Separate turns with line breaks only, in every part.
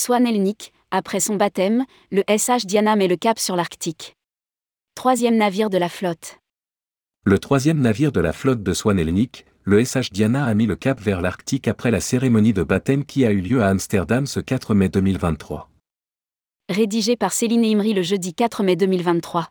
Swan Elnik, après son baptême, le SH Diana met le cap sur l'Arctique. Troisième navire de la flotte.
Le troisième navire de la flotte de Swan Elnik, le SH Diana a mis le cap vers l'Arctique après la cérémonie de baptême qui a eu lieu à Amsterdam ce 4 mai 2023.
Rédigé par Céline Imri le jeudi 4 mai 2023.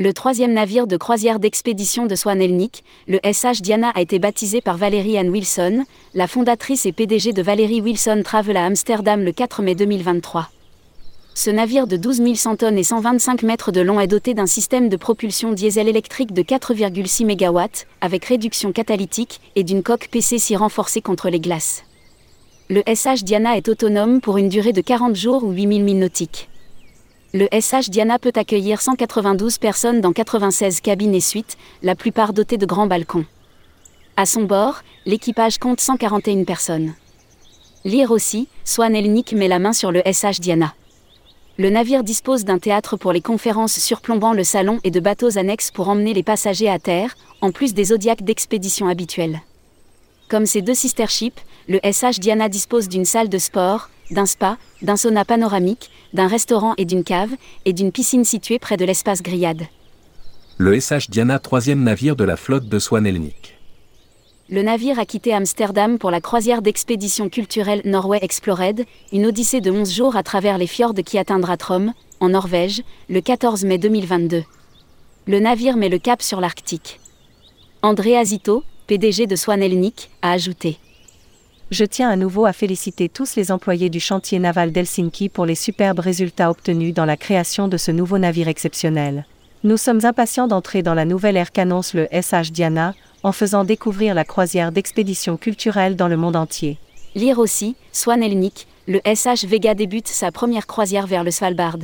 Le troisième navire de croisière d'expédition de Swan Elnik, le SH Diana a été baptisé par Valérie Ann Wilson, la fondatrice et PDG de Valérie Wilson Travel à Amsterdam le 4 mai 2023. Ce navire de 12 100 tonnes et 125 mètres de long est doté d'un système de propulsion diesel électrique de 4,6 MW, avec réduction catalytique, et d'une coque PC6 renforcée contre les glaces. Le SH Diana est autonome pour une durée de 40 jours ou 8000 milles nautiques. Le SH Diana peut accueillir 192 personnes dans 96 cabines et suites, la plupart dotées de grands balcons. À son bord, l'équipage compte 141 personnes. Lire aussi, Swan Elnik met la main sur le SH Diana. Le navire dispose d'un théâtre pour les conférences surplombant le salon et de bateaux annexes pour emmener les passagers à terre, en plus des zodiacs d'expédition habituels. Comme ses deux sister ships, le SH Diana dispose d'une salle de sport, d'un spa, d'un sauna panoramique, d'un restaurant et d'une cave, et d'une piscine située près de l'espace grillade.
Le SH Diana, troisième navire de la flotte de Swan Elnik.
Le navire a quitté Amsterdam pour la croisière d'expédition culturelle Norway Explored, une odyssée de 11 jours à travers les fjords qui atteindra Trom, en Norvège, le 14 mai 2022. Le navire met le cap sur l'Arctique. André Azito, PDG de Swan Elnik, a ajouté.
Je tiens à nouveau à féliciter tous les employés du chantier naval d'Helsinki pour les superbes résultats obtenus dans la création de ce nouveau navire exceptionnel. Nous sommes impatients d'entrer dans la nouvelle ère qu'annonce le SH Diana, en faisant découvrir la croisière d'expédition culturelle dans le monde entier.
Lire aussi, Swan Elnik, le SH Vega débute sa première croisière vers le Svalbard.